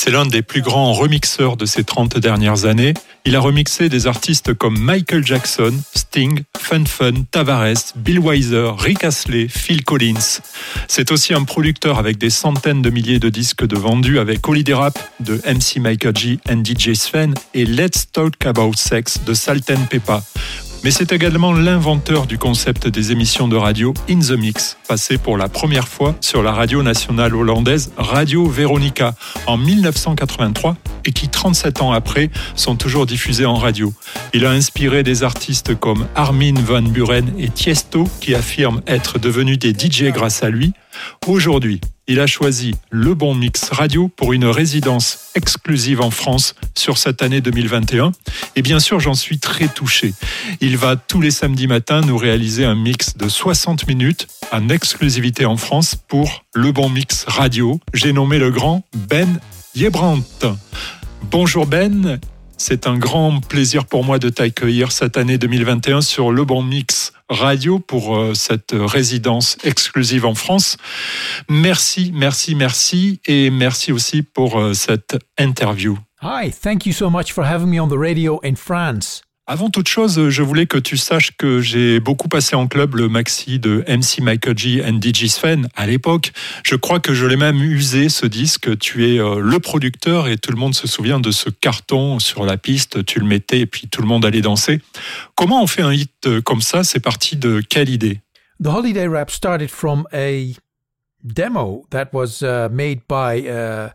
C'est l'un des plus grands remixeurs de ces 30 dernières années. Il a remixé des artistes comme Michael Jackson, Sting, Fun Fun, Tavares, Bill Weiser, Rick Astley, Phil Collins. C'est aussi un producteur avec des centaines de milliers de disques de vendus avec Holiday Rap de MC Michael G and DJ Sven et Let's Talk About Sex de Salten Peppa mais c'est également l'inventeur du concept des émissions de radio In the Mix, passé pour la première fois sur la radio nationale hollandaise Radio Veronica en 1983 et qui 37 ans après sont toujours diffusées en radio. Il a inspiré des artistes comme Armin van Buren et Tiesto qui affirment être devenus des DJ grâce à lui. Aujourd'hui, il a choisi le bon mix radio pour une résidence exclusive en France sur cette année 2021. Et bien sûr, j'en suis très touché. Il va tous les samedis matins nous réaliser un mix de 60 minutes en exclusivité en France pour le bon mix radio. J'ai nommé le grand Ben Yebrant. Bonjour Ben, c'est un grand plaisir pour moi de t'accueillir cette année 2021 sur le bon mix radio pour euh, cette résidence exclusive en France. Merci, merci, merci et merci aussi pour euh, cette interview. Hi, thank you so much for having me on the radio in France. Avant toute chose, je voulais que tu saches que j'ai beaucoup passé en club le maxi de MC Michael G and DJ Sven à l'époque. Je crois que je l'ai même usé ce disque. Tu es euh, le producteur et tout le monde se souvient de ce carton sur la piste. Tu le mettais et puis tout le monde allait danser. Comment on fait un hit euh, comme ça? C'est parti de quelle idée? The Holiday Rap started from a demo that was uh, made by uh,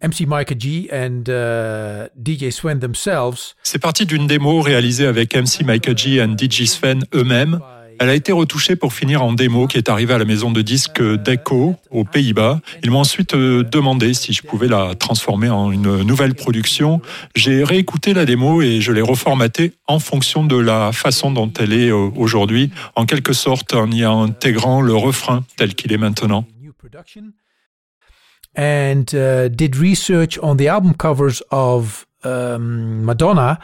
MC Micah G and uh, DJ Sven themselves. C'est parti d'une démo réalisée avec MC Micah G and DJ Sven eux-mêmes. Elle a été retouchée pour finir en démo qui est arrivée à la maison de disques Deco aux Pays-Bas. Ils m'ont ensuite euh, demandé si je pouvais la transformer en une nouvelle production. J'ai réécouté la démo et je l'ai reformatée en fonction de la façon dont elle est euh, aujourd'hui, en quelque sorte en y intégrant le refrain tel qu'il est maintenant. And uh, did research on the album covers of um, Madonna.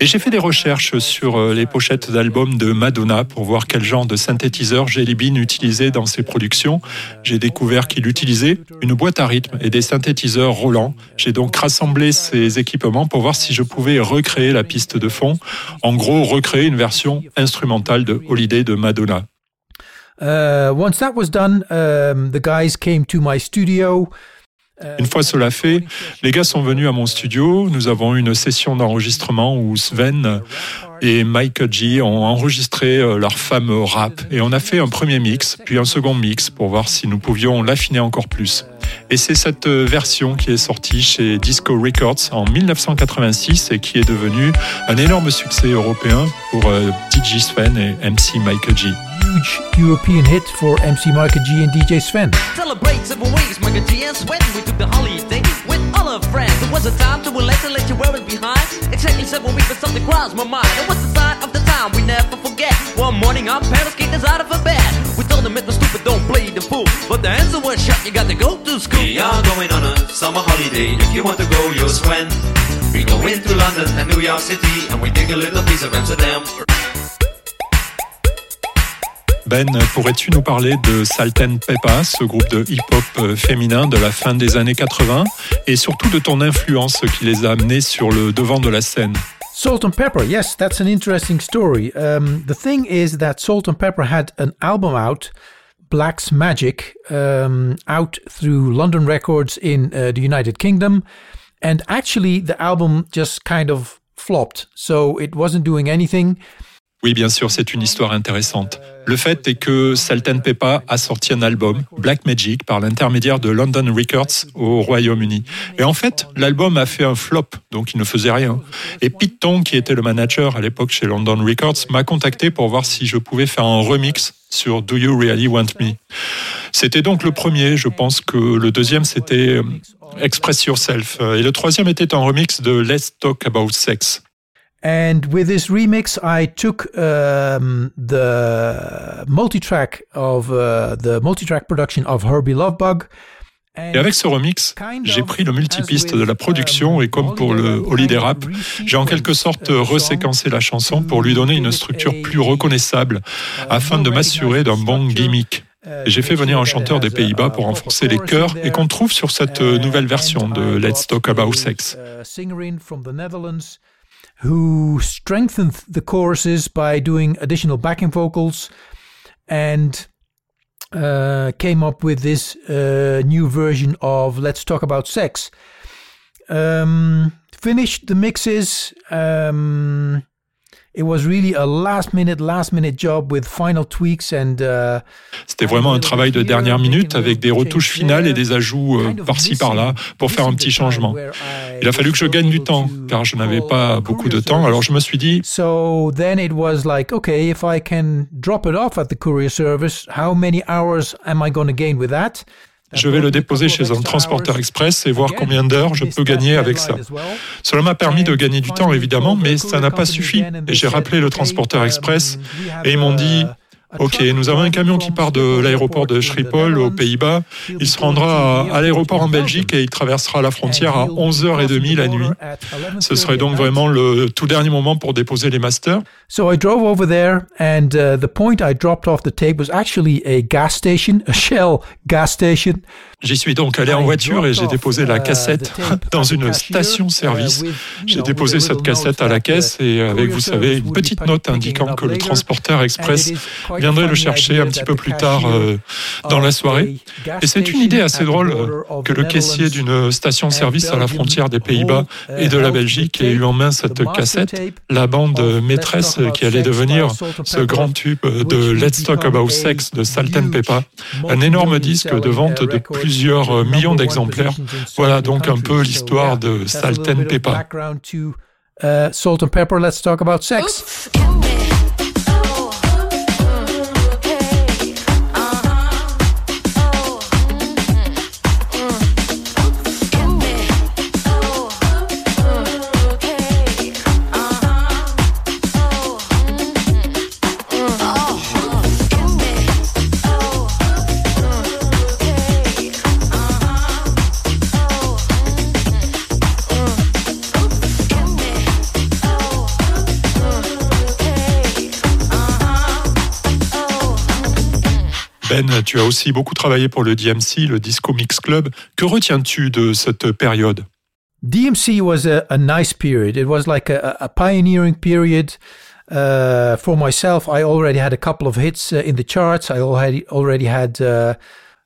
Et j'ai fait des recherches sur euh, les pochettes d'albums de Madonna pour voir quel genre de synthétiseur Jelly Bean utilisait dans ses productions. J'ai découvert qu'il utilisait une boîte à rythme et des synthétiseurs Roland. J'ai donc rassemblé ces équipements pour voir si je pouvais recréer la piste de fond. En gros, recréer une version instrumentale de Holiday de Madonna. Once that was done, the guys came to my studio. Une fois cela fait, les gars sont venus à mon studio. Nous avons une session d'enregistrement où Sven et Mike G ont enregistré euh, leur fameux rap. Et on a fait un premier mix, puis un second mix pour voir si nous pouvions l'affiner encore plus. Et c'est cette euh, version qui est sortie chez Disco Records en 1986 et qui est devenue un énorme succès européen pour euh, DJ Sven et MC Mike G. huge European hit for MC Micah G and DJ Sven. Celebrate seven weeks, Micah G and Sven. We took the holiday with all our friends. It was a time to relax and let you wear it behind. Exactly seven weeks, but something crossed my mind. It was the sign of the time we never forget. One morning, our parents kicked us out of bed. We told them it was stupid, don't play the fool. But the answer was shut, you got to go to school. We are going on a summer holiday. If you want to go, you'll Sven. We go into London and New York City, and we take a little piece of Amsterdam. Ben, pourrais-tu nous parler de Salten Peppa, ce groupe de hip-hop euh, féminin de la fin des années 80, et surtout de ton influence qui les a amenés sur le devant de la scène? Salt and Pepper, yes, that's an interesting story. Um, the thing is that Salt and Pepper had an album out, Black's Magic, um, out through London Records in uh, the United Kingdom. And actually, the album just kind of flopped. So it wasn't doing anything. Oui, bien sûr, c'est une histoire intéressante. Le fait est que Salten Peppa a sorti un album, Black Magic, par l'intermédiaire de London Records au Royaume-Uni. Et en fait, l'album a fait un flop, donc il ne faisait rien. Et Pete Tong, qui était le manager à l'époque chez London Records, m'a contacté pour voir si je pouvais faire un remix sur Do You Really Want Me. C'était donc le premier, je pense que le deuxième c'était euh, Express Yourself. Et le troisième était un remix de Let's Talk About Sex. And with this remix, I took um, the multi-track of uh, the multi-track production of Herbie Lovebug. Et avec ce remix, j'ai pris le multipiste de la production et comme pour le Holiday Rap, j'ai en quelque sorte reséquencé la chanson pour lui donner une structure plus reconnaissable afin de m'assurer d'un bon gimmick. J'ai fait venir un chanteur des Pays-Bas pour renforcer les chœurs et qu'on trouve sur cette nouvelle version de Let's Talk About Sex. Who strengthened the choruses by doing additional backing vocals and uh, came up with this uh, new version of Let's Talk About Sex. Um, finished the mixes. Um, It was really a last minute, last minute job with final tweaks and. Uh, C'était vraiment un travail de dernière minute avec des retouches finales et des ajouts euh, par-ci par-là pour faire un petit changement. Il a fallu que je gagne du temps car je n'avais pas beaucoup de temps. Alors je me suis dit. So then it was like, okay, if I can drop it off at the courier service, how many hours am I going to gain with that? Je vais le déposer chez un transporteur express et voir combien d'heures je peux gagner avec ça. Cela m'a permis de gagner du temps, évidemment, mais ça n'a pas suffi. Et j'ai rappelé le transporteur express et ils m'ont dit, Ok, nous avons un camion qui part de l'aéroport de Schiphol aux Pays-Bas. Il se rendra à, l'aéroport en Belgique et il traversera la frontière à 11h30 la nuit. Ce serait donc vraiment le tout dernier moment pour déposer les masters. So I drove over there and uh, the point I dropped off the tape was actually a gas station, a Shell gas station. J'y suis donc allé en voiture et j'ai déposé la uh, cassette dans une station-service. Uh, j'ai déposé cette cassette à la caisse et avec, vous savez, une petite note indiquant que le transporteur express viendrait le chercher un petit peu plus tard euh, dans la soirée. Et c'est une idée assez drôle euh, que le caissier d'une station-service à la frontière des Pays-Bas et de la Belgique ait eu en main cette cassette, la bande maîtresse qui allait devenir ce grand tube de Let's Talk About Sex de Salt and Pepper, un énorme disque de vente de plus plusieurs euh, millions d'exemplaires. Voilà donc un peu l'histoire de Salt and Pepper. Uh, salt and pepper, let's talk about sex. Ben, tu as aussi beaucoup travaillé pour le DMC, le Disco Mix Club. Que retiens-tu de cette période? DMC was a, nice period. It was like a, a pioneering period. Uh, for myself, I already had a couple of hits uh, in the charts. I already already had uh,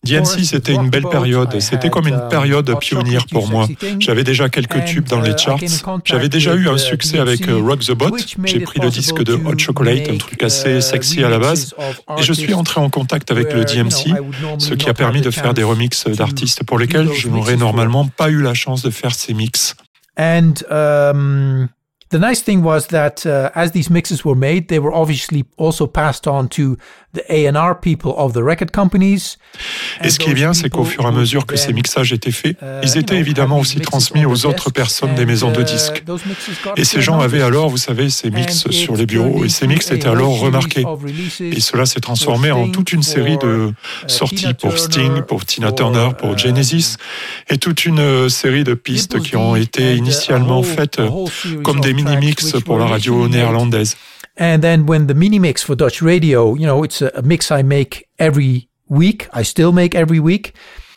DMC, c'était une belle période. C'était comme une période pionnière pour moi. J'avais déjà quelques tubes dans les charts. J'avais déjà eu un succès avec euh, Rock the Boat. J'ai pris le disque de Hot Chocolate, un truc assez sexy à la base. Et je suis entré en contact avec le DMC, ce qui a permis de faire des remixes d'artistes pour lesquels je n'aurais normalement pas eu la chance de faire ces mix. And um, the nice thing was that uh, as these mixes were made, they were obviously also passed on to the A&R people of the record companies. Et ce qui est bien, c'est qu'au fur et à mesure que ces mixages étaient faits, uh, ils étaient évidemment aussi transmis aux autres personnes des maisons de uh, disques. Et ces gens avaient alors, vous savez, ces mix sur les bureaux, et ces mix étaient alors remarqués. Et cela s'est transformé en toute une série de uh, sorties pour Sting, pour Tina Turner, pour Genesis, et toute une série de pistes qui ont été initialement faites comme des mini-mix pour la radio néerlandaise. And then when the mini mix for Dutch radio, you know, it's a, a mix I make every week. I still make every week.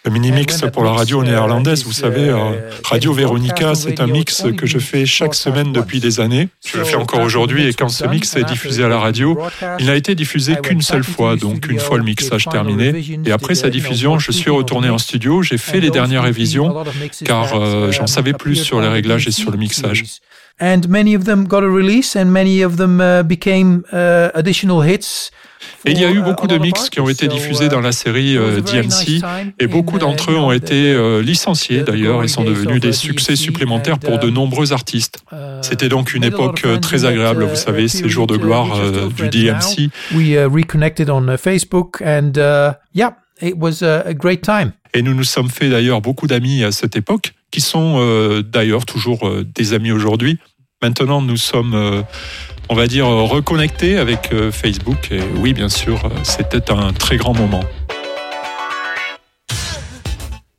Le mini-mix pour la radio néerlandaise, vous savez, euh, Radio Veronica, c'est un mix que je fais chaque semaine depuis des années. Je le fais encore aujourd'hui et quand ce mix est diffusé à la radio, il n'a été diffusé qu'une seule fois, donc une fois le mixage terminé. Et après sa diffusion, je suis retourné en studio, j'ai fait les dernières révisions car euh, j'en savais plus sur les réglages et sur le mixage. And many of them got a release and many of them uh, became uh, additional hits. Et il y a eu beaucoup de mix qui ont été diffusés dans la série euh, DMC et beaucoup d'entre eux ont été euh, licenciés d'ailleurs et sont devenus des succès supplémentaires pour de nombreux artistes. C'était donc une époque euh, très agréable, vous savez, ces jours de gloire du DMC. We reconnected on uh, Facebook and yeah, it was a great time. Et nous nous sommes fait d'ailleurs beaucoup d'amis à cette époque qui sont euh, d'ailleurs toujours euh, des amis aujourd'hui. Maintenant, nous sommes, euh, on va dire, reconnectés avec Facebook. Et oui, bien sûr, c'était un très grand moment.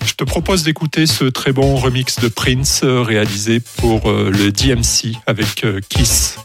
Je te propose d'écouter ce très bon remix de Prince réalisé pour le DMC avec Kiss.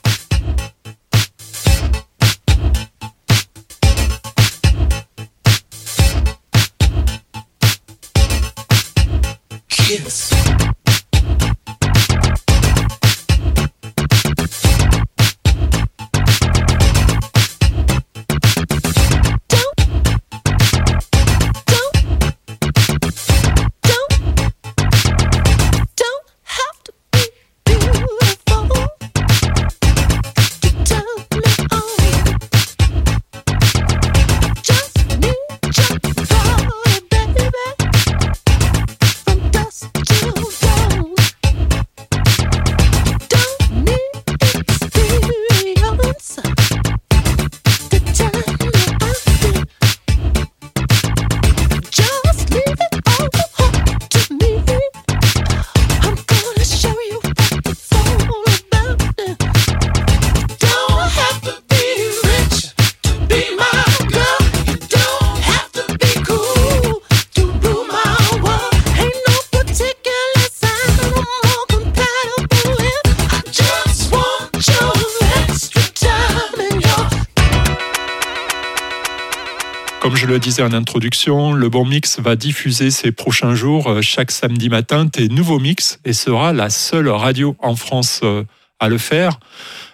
Disais en introduction, le Bon Mix va diffuser ces prochains jours, euh, chaque samedi matin, tes nouveaux mix et sera la seule radio en France euh, à le faire.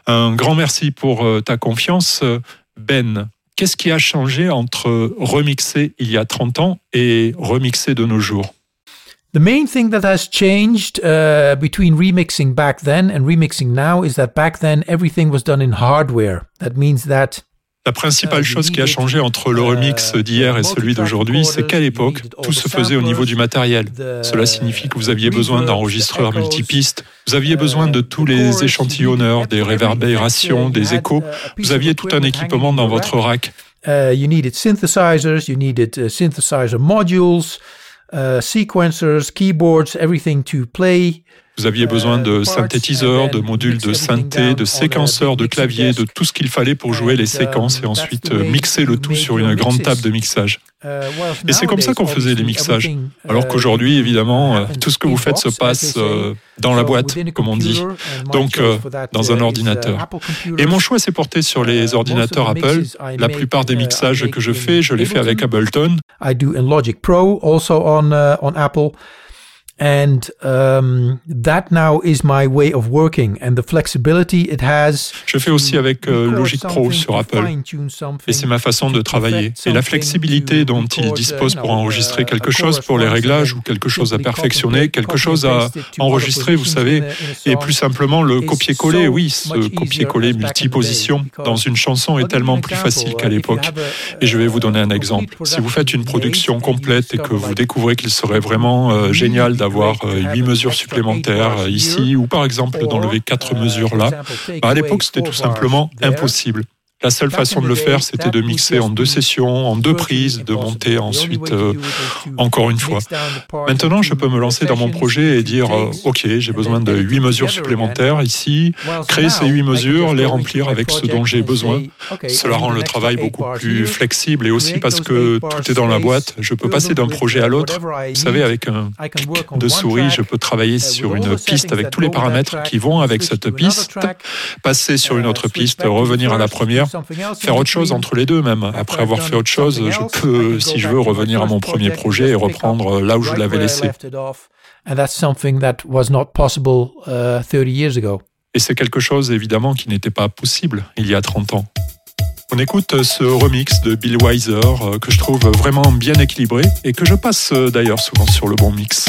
Un grand merci pour euh, ta confiance. Ben, qu'est-ce qui a changé entre remixer il y a 30 ans et remixer de nos jours? The main thing that has changed uh, between remixing back then and remixing now is that back then everything was done in hardware. That means that La principale chose qui a changé entre le remix d'hier et celui d'aujourd'hui, c'est qu'à l'époque, tout se faisait au niveau du matériel. Cela signifie que vous aviez besoin d'enregistreurs multipistes, vous aviez besoin de tous les échantillonneurs, des réverbérations, des échos, vous aviez tout un équipement dans votre rack. Uh, you needed synthesizers, you needed uh, synthesizer modules, uh, sequencers, keyboards, everything to play. Vous aviez besoin de synthétiseurs, de modules de synthé, de séquenceurs, de claviers, de tout ce qu'il fallait pour jouer les séquences et ensuite mixer le tout sur une grande table de mixage. Et c'est comme ça qu'on faisait les mixages. Alors qu'aujourd'hui, évidemment, tout ce que vous faites se passe dans la boîte, comme on dit, donc dans un ordinateur. Et mon choix s'est porté sur les ordinateurs Apple. La plupart des mixages que je fais, je les fais avec Ableton. I do in Logic Pro, also on on Apple. And um, that now is my way of working and the flexibility it has. Je fais aussi avec euh, Logic Pro sur Apple et c'est ma façon de travailler et la flexibilité dont il dispose pour enregistrer quelque chose pour les réglages ou quelque chose à perfectionner, quelque chose à enregistrer, vous savez, et plus simplement le copier-coller. Oui, ce copier-coller multiposition dans une chanson est tellement plus facile qu'à l'époque. Et je vais vous donner un exemple. Si vous faites une production complète et que vous découvrez qu'il serait vraiment euh, génial d'avoir avoir 8 mesures supplémentaires ici ou par exemple d'enlever 4 mesures là, bah, à l'époque c'était tout simplement impossible. La seule façon de le faire, c'était de mixer en deux sessions, en deux prises, de monter ensuite euh, encore une fois. Maintenant, je peux me lancer dans mon projet et dire, euh, OK, j'ai besoin de huit mesures supplémentaires ici, créer ces huit mesures, les remplir avec ce dont j'ai besoin. Cela rend le travail beaucoup plus flexible et aussi parce que tout est dans la boîte, je peux passer d'un projet à l'autre. Vous savez, avec un clic de souris, je peux travailler sur une piste avec tous les paramètres qui vont avec cette piste, passer sur une autre piste, revenir à la première faire autre chose entre les deux même. Après avoir fait autre chose, je peux, si je veux, revenir à mon premier projet et reprendre là où je l'avais laissé. Et c'est quelque chose évidemment qui n'était pas possible il y a 30 ans. On écoute ce remix de Bill Weiser euh, que je trouve vraiment bien équilibré et que je passe euh, d'ailleurs souvent sur le bon mix.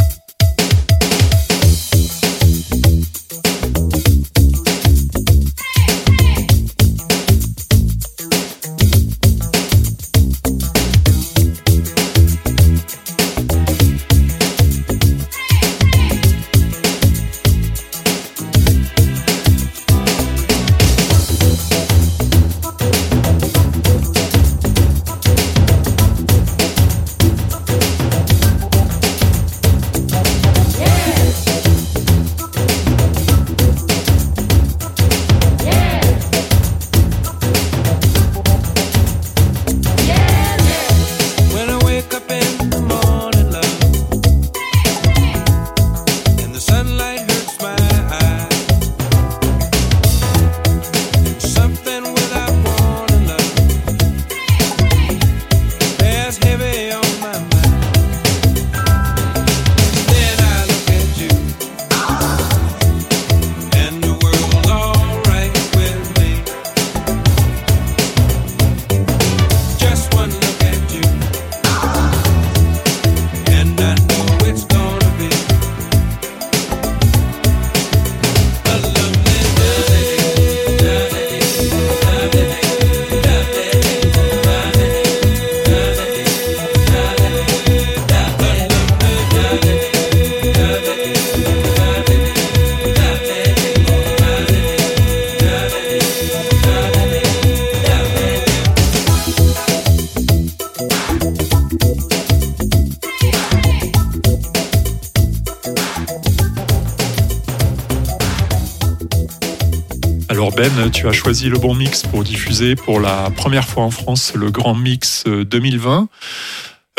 Tu as choisi le bon mix pour diffuser pour la première fois en France le Grand Mix 2020.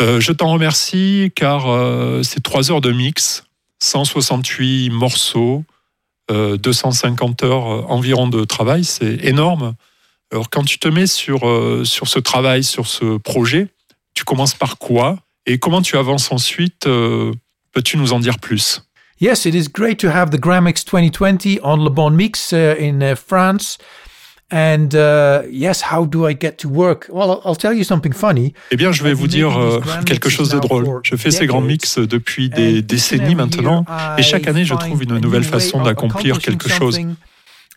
Euh, je t'en remercie car euh, c'est trois heures de mix, 168 morceaux, 250 euh, heures environ de travail, c'est énorme. Alors quand tu te mets sur, sur ce travail, sur ce projet, tu commences par quoi et comment tu avances ensuite Peux-tu nous en dire plus? Yes, it is great to have the Grammix 2020 on Le Bon Mix uh, in uh, France. And uh, yes, how do I get to work? Well, I'll tell you something funny. Eh bien, je vais vous dire euh, quelque chose de drôle. Je fais ces grands mix depuis des décennies maintenant, et chaque année, je trouve une nouvelle façon d'accomplir quelque chose.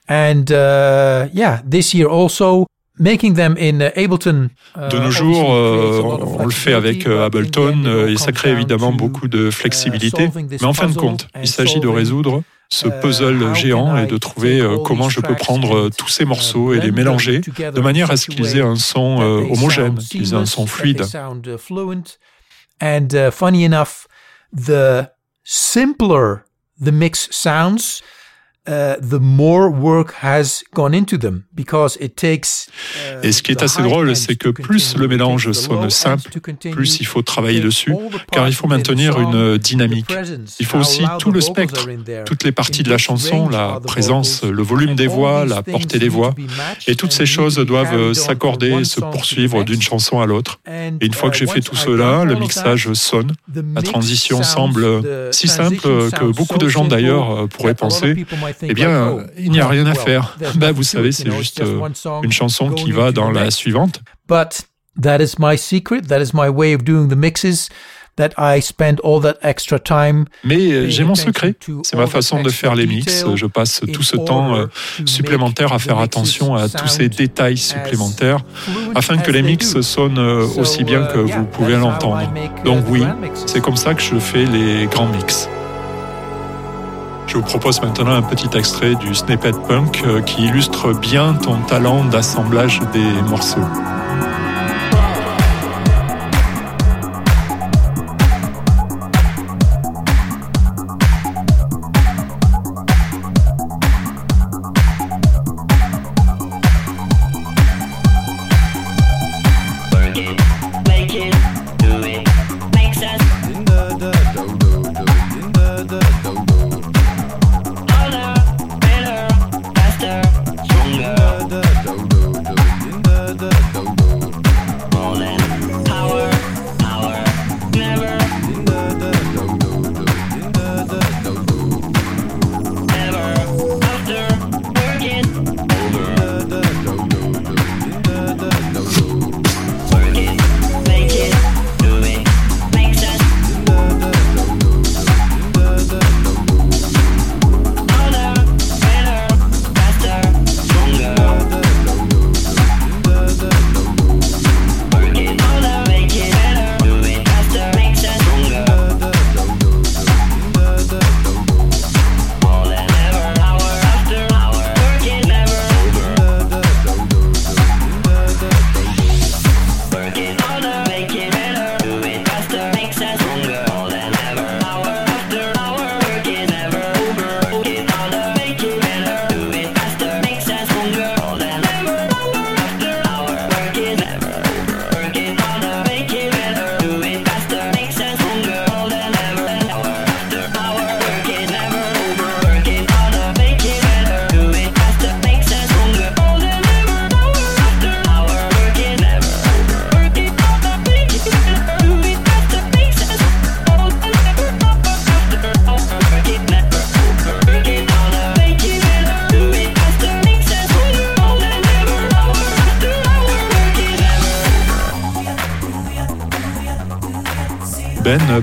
And uh, yeah, this year also, Uh, de nos jours, euh, on le fait avec euh, Ableton euh, et ça crée évidemment beaucoup de flexibilité. Mais en fin de compte, il s'agit de résoudre ce puzzle géant et de trouver comment je peux prendre tous ces morceaux et les mélanger de manière à ce qu'ils aient un son homogène, qu'ils aient un son fluide. And funny enough, the simpler the mix sounds, Uh, the more work has gone into them because it takes, uh, Et ce qui est assez drôle, c'est que plus le mélange sonne simple, plus il faut travailler dessus, car il faut maintenir une dynamique. Il faut aussi tout le spectre, toutes les parties de la chanson, la présence, le volume des voix, la portée des voix, et toutes ces choses doivent s'accorder, se poursuivre d'une chanson à l'autre. Et une fois que j'ai fait tout cela, le mixage sonne. La transition semble si simple que beaucoup de gens d'ailleurs pourraient penser eh bien, il n'y a rien à faire. Bah, vous savez, c'est juste euh, une chanson qui va dans la suivante. But that is my secret. That is my way of doing the mixes. That I spend all that extra time Mais euh, j'ai mon secret, c'est ma façon de faire les mix. Je passe tout ce temps euh, supplémentaire à faire attention à tous ces détails supplémentaires afin que les mix sonnent aussi bien que uh, vous pouvez l'entendre. Donc oui, c'est comme ça que je fais les grands mix. Je vous propose maintenant un petit extrait du Snippet Punk euh, qui illustre bien ton talent d'assemblage des morceaux.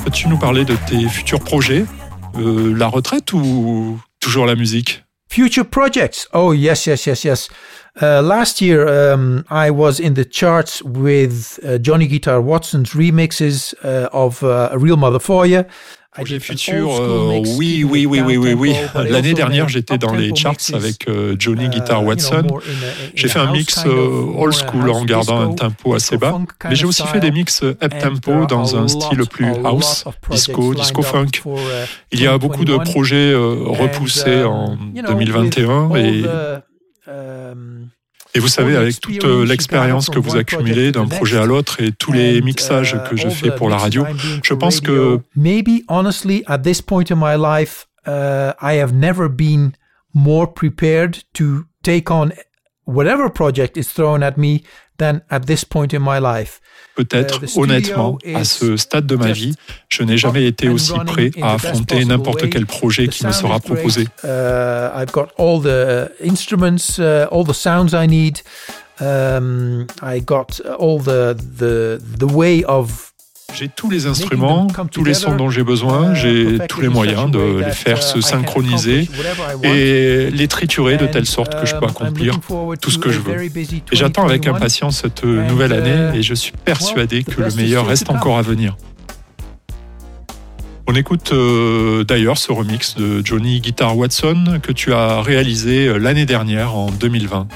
Peux-tu nous parler de tes futurs projets euh, La retraite ou toujours la musique? Future projects. Oh, yes, yes, yes, yes. Uh, last year, um, I was in the charts with uh, Johnny Guitar Watson's remixes uh, of uh, A Real Mother For You. Projet futur, euh, oui, oui, oui, oui, oui, oui. L'année dernière, j'étais dans les charts avec euh, Johnny Guitar Watson. J'ai fait un mix euh, old school en gardant un tempo assez bas, mais j'ai aussi fait des mix up tempo dans un style plus house, disco, disco funk. Il y a beaucoup de projets repoussés en 2021 et et vous savez, avec toute euh, l'expérience que vous accumulez d'un projet à l'autre et tous les mixages que je fais pour la radio, je pense que... Maybe honestly, at this point in my life, uh, I have never been more prepared to take on whatever project is thrown at me than at this point in my life. Peut-être, honnêtement, à ce stade de ma vie, je n'ai jamais été aussi prêt à affronter n'importe quel projet qui me sera proposé. Uh, I've got all the instruments, all the sounds I need. I got all the the the way of j'ai tous les instruments, tous les sons dont j'ai besoin, uh, j'ai tous les moyens de les faire se synchroniser et les triturer de telle sorte que je peux um, accomplir tout ce que je veux. Et j'attends avec impatience cette nouvelle année uh, et je suis persuadé que le meilleur reste encore à venir. On écoute euh, d'ailleurs ce remix de Johnny Guitar Watson que tu as réalisé euh, l'année dernière en 2020.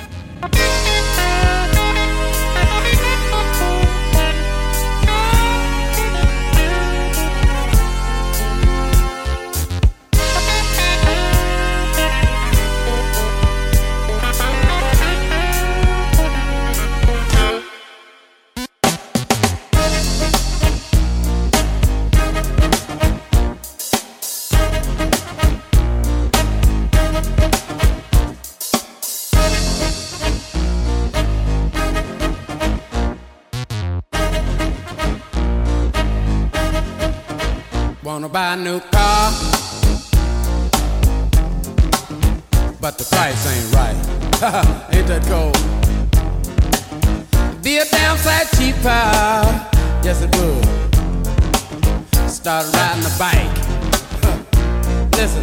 But the price ain't right. ain't that cold? Be a downside cheaper, yes it would. Start riding the bike. Listen,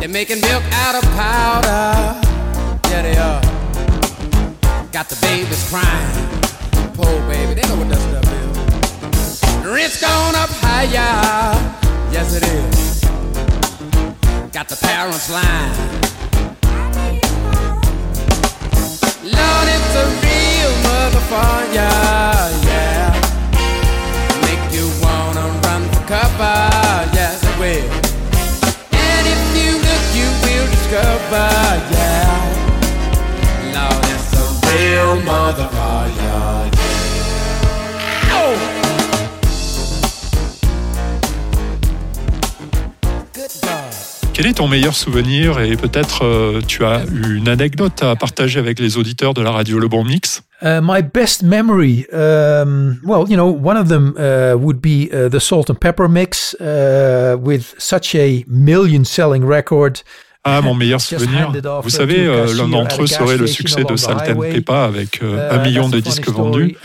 they're making milk out of powder. Yeah, they are. Got the babies crying. Poor baby, they know what that stuff is. Rent's gone up higher, yes it is. Got the parents line. Lord, it's a real motherfucker, yeah. Make you wanna run for cover, yes it will. And if you look, you will discover, yeah. Lord, it's a real motherfucker, yeah. Quel est ton meilleur souvenir et peut-être euh, tu as une anecdote à partager avec les auditeurs de la radio Le Bon Mix? Uh, my best memory, um, well, you know, one of them uh, would be uh, the Salt and Pepper mix uh, with such a million selling record. Ah, mon meilleur souvenir. Vous savez, euh, l'un d'entre eux serait le succès de Salt and Pepper avec euh, un million de disques vendus,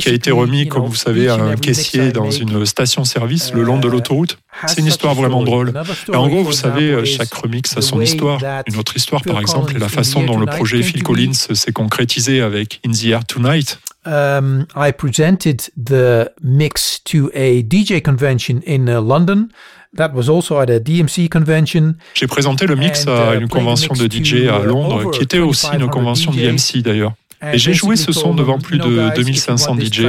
qui a été remis, comme vous savez, à un caissier dans une station-service le long de l'autoroute. C'est une histoire vraiment drôle. Et en gros, vous savez, euh, chaque remix a son histoire. Une autre histoire, par exemple, est la façon dont le projet Phil Collins s'est concrétisé avec In the Air Tonight. Um, I presented the mix to a DJ convention in uh, London. That was also at a DMC convention. J'ai présenté le mix à uh, une convention de DJ à uh, Londres, qui était aussi une convention DMC d'ailleurs. Et j'ai joué ce son devant plus de 2500 DJ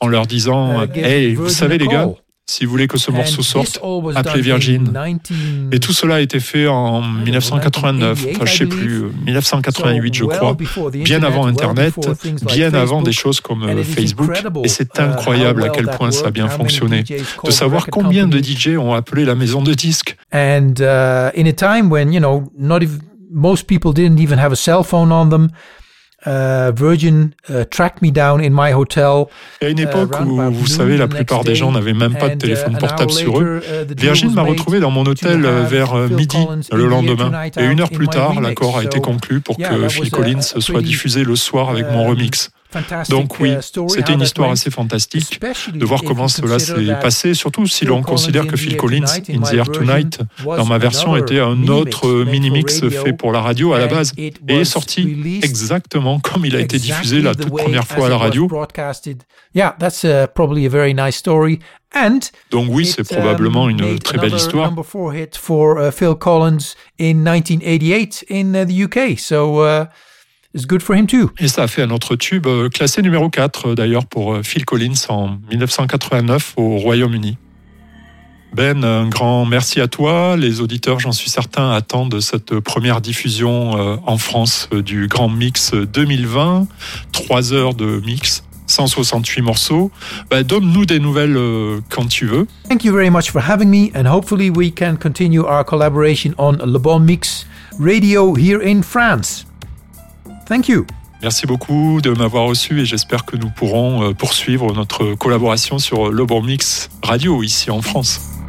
en leur disant Hey, vous savez les gars, si vous voulez que ce morceau sorte, appelez Virgin. Et tout cela a été fait en 1989, enfin je sais plus, 1988 je crois, bien avant Internet, bien avant des choses comme euh, Facebook. Et c'est uh, incroyable à quel point ça a bien fonctionné. De savoir combien de DJ ont appelé la maison de disques. And uh, in a time when, you know, not most people didn't even have a cell phone on them, Uh, Virgin uh, tracked me down in my hotel. à une uh, époque où, vous savez, la plupart des gens n'avaient même pas de téléphone portable sur eux, Virgin m'a retrouvé dans mon hôtel euh, vers euh, midi le lendemain. Et une heure plus tard, l'accord a été conclu pour que Phil Collins soit diffusé le soir avec mon remix. Donc oui, uh, c'était une histoire assez fantastique de voir comment cela s'est passé, surtout si l'on considère que Phil Collins, In the Air Tonight, dans ma version, était un autre mini-mix fait pour la radio à la base et est sorti exactement comme il a été diffusé la toute première fois à la radio. Yeah, that's uh, probably a very nice story. And Donc oui, c'est it, probablement um, une très belle histoire. Number four hit for uh, Phil Collins in 1988 in uh, the UK. So it's good for him too. Et ça a fait un autre tube, euh, classé numéro 4 euh, d'ailleurs pour euh, Phil Collins en 1989 au Royaume-Uni. Ben, un grand merci à toi. Les auditeurs, j'en suis certain, attendent cette première diffusion en France du Grand Mix 2020. Trois heures de mix, 168 morceaux. Ben, Donne-nous des nouvelles quand tu veux. Thank you very much for having me, and hopefully we can continue our collaboration on Le Bon Mix Radio here in France. Thank you. Merci beaucoup de m'avoir reçu et j'espère que nous pourrons euh, poursuivre notre collaboration sur Le Mix Radio ici en France.